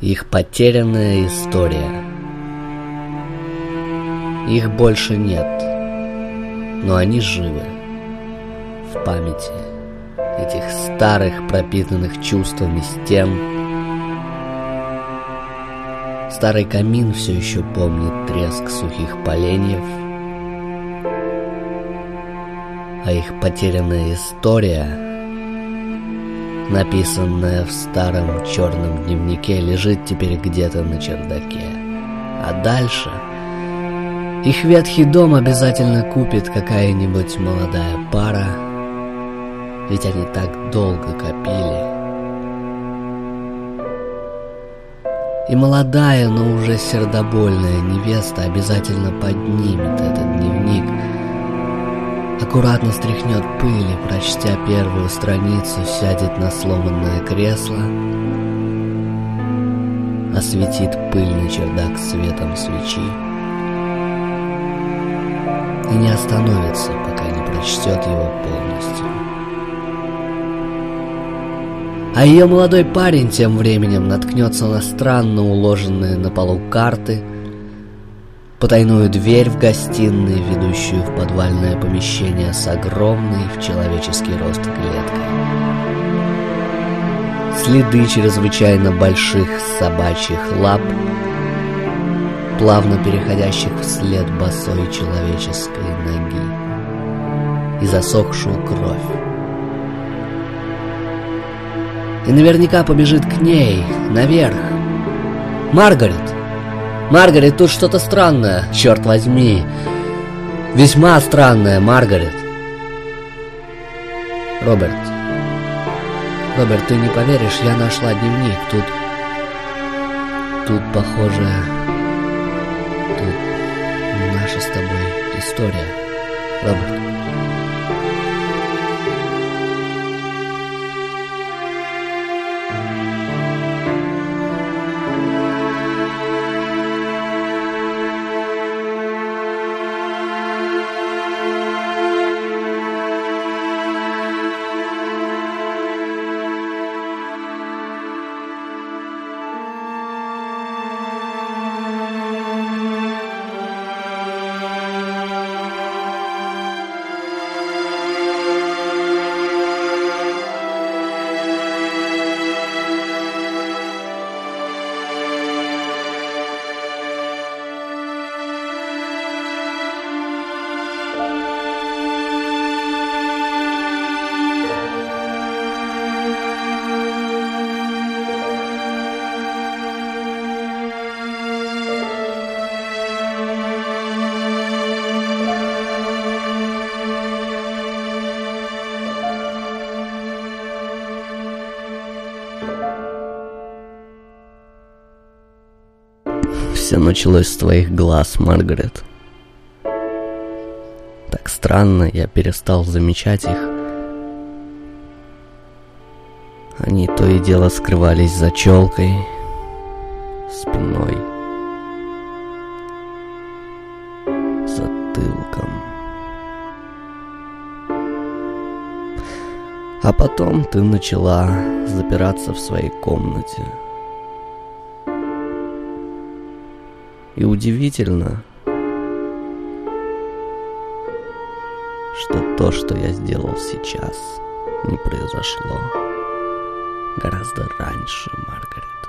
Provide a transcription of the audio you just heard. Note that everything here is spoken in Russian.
Их потерянная история. Их больше нет, но они живы в памяти этих старых пропитанных чувствами стен. Старый камин все еще помнит треск сухих поленьев, а их потерянная история, написанная в старом черном дневнике, лежит теперь где-то на чердаке. А дальше их ветхий дом обязательно купит какая-нибудь молодая пара, ведь они так долго копили. И молодая, но уже сердобольная невеста обязательно поднимет этот дневник, аккуратно стряхнет пыль и, прочтя первую страницу, сядет на сломанное кресло, осветит пыльный чердак светом свечи и не остановится, пока не прочтет его полностью. А ее молодой парень тем временем наткнется на странно уложенные на полу карты, потайную дверь в гостиной, ведущую в подвальное помещение с огромной в человеческий рост клеткой. Следы чрезвычайно больших собачьих лап, плавно переходящих вслед босой человеческой ноги и засохшую кровь. И наверняка побежит к ней, наверх. «Маргарет! Маргарет, тут что-то странное, черт возьми! Весьма странное, Маргарет!» «Роберт, Роберт, ты не поверишь, я нашла дневник. Тут... Тут, похоже... Тут наша с тобой история, Роберт. Все началось с твоих глаз, Маргарет. Так странно, я перестал замечать их. Они то и дело скрывались за челкой, спиной, затылком. А потом ты начала запираться в своей комнате. И удивительно, что то, что я сделал сейчас, не произошло гораздо раньше, Маргарет.